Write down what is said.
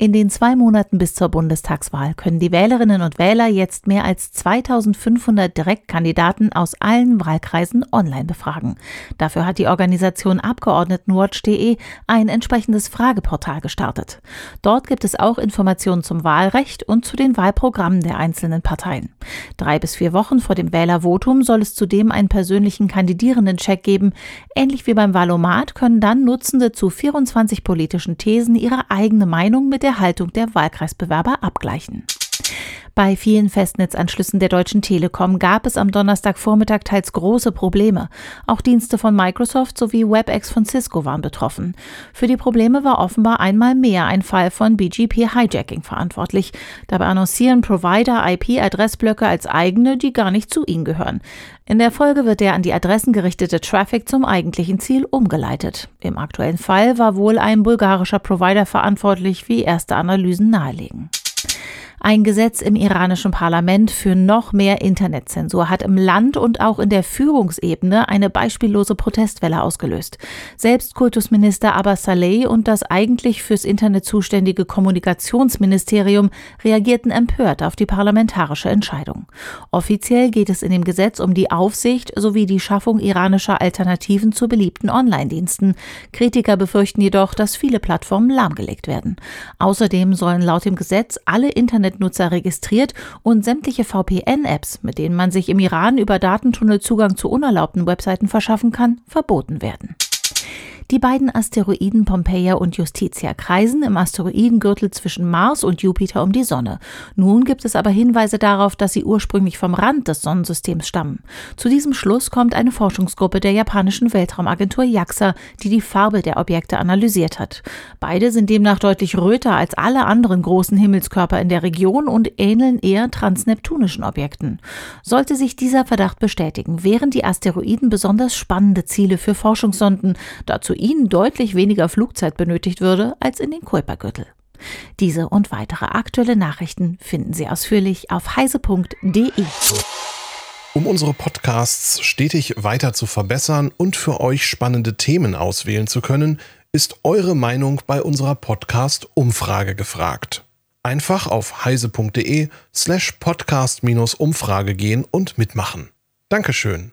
In den zwei Monaten bis zur Bundestagswahl können die Wählerinnen und Wähler jetzt mehr als 2500 Direktkandidaten aus allen Wahlkreisen online befragen. Dafür hat die Organisation Abgeordnetenwatch.de ein entsprechendes Frageportal gestartet. Dort gibt es auch Informationen zum Wahlrecht und zu den Wahlprogrammen der einzelnen Parteien. Drei bis vier Wochen vor dem Wählervotum soll es zudem einen persönlichen Kandidierenden-Check geben. Ähnlich wie beim Wahlomat können dann Nutzende zu 24 politischen Thesen ihre eigene Meinung mit der Haltung der Wahlkreisbewerber abgleichen. Bei vielen Festnetzanschlüssen der Deutschen Telekom gab es am Donnerstagvormittag teils große Probleme. Auch Dienste von Microsoft sowie WebEx von Cisco waren betroffen. Für die Probleme war offenbar einmal mehr ein Fall von BGP-Hijacking verantwortlich. Dabei annoncieren Provider IP-Adressblöcke als eigene, die gar nicht zu ihnen gehören. In der Folge wird der an die Adressen gerichtete Traffic zum eigentlichen Ziel umgeleitet. Im aktuellen Fall war wohl ein bulgarischer Provider verantwortlich, wie erste Analysen nahelegen. Ein Gesetz im iranischen Parlament für noch mehr Internetzensur hat im Land und auch in der Führungsebene eine beispiellose Protestwelle ausgelöst. Selbst Kultusminister Abbas Saleh und das eigentlich fürs Internet zuständige Kommunikationsministerium reagierten empört auf die parlamentarische Entscheidung. Offiziell geht es in dem Gesetz um die Aufsicht sowie die Schaffung iranischer Alternativen zu beliebten Online-Diensten. Kritiker befürchten jedoch, dass viele Plattformen lahmgelegt werden. Außerdem sollen laut dem Gesetz alle Internet Internetnutzer registriert und sämtliche VPN-Apps, mit denen man sich im Iran über Datentunnel Zugang zu unerlaubten Webseiten verschaffen kann, verboten werden. Die beiden Asteroiden Pompeia und Justitia kreisen im Asteroidengürtel zwischen Mars und Jupiter um die Sonne. Nun gibt es aber Hinweise darauf, dass sie ursprünglich vom Rand des Sonnensystems stammen. Zu diesem Schluss kommt eine Forschungsgruppe der japanischen Weltraumagentur JAXA, die die Farbe der Objekte analysiert hat. Beide sind demnach deutlich röter als alle anderen großen Himmelskörper in der Region und ähneln eher transneptunischen Objekten. Sollte sich dieser Verdacht bestätigen, wären die Asteroiden besonders spannende Ziele für Forschungssonden. Dazu ihnen deutlich weniger Flugzeit benötigt würde als in den Kuipergürtel. Diese und weitere aktuelle Nachrichten finden Sie ausführlich auf heise.de. Um unsere Podcasts stetig weiter zu verbessern und für euch spannende Themen auswählen zu können, ist eure Meinung bei unserer Podcast-Umfrage gefragt. Einfach auf heise.de slash podcast-umfrage gehen und mitmachen. Dankeschön.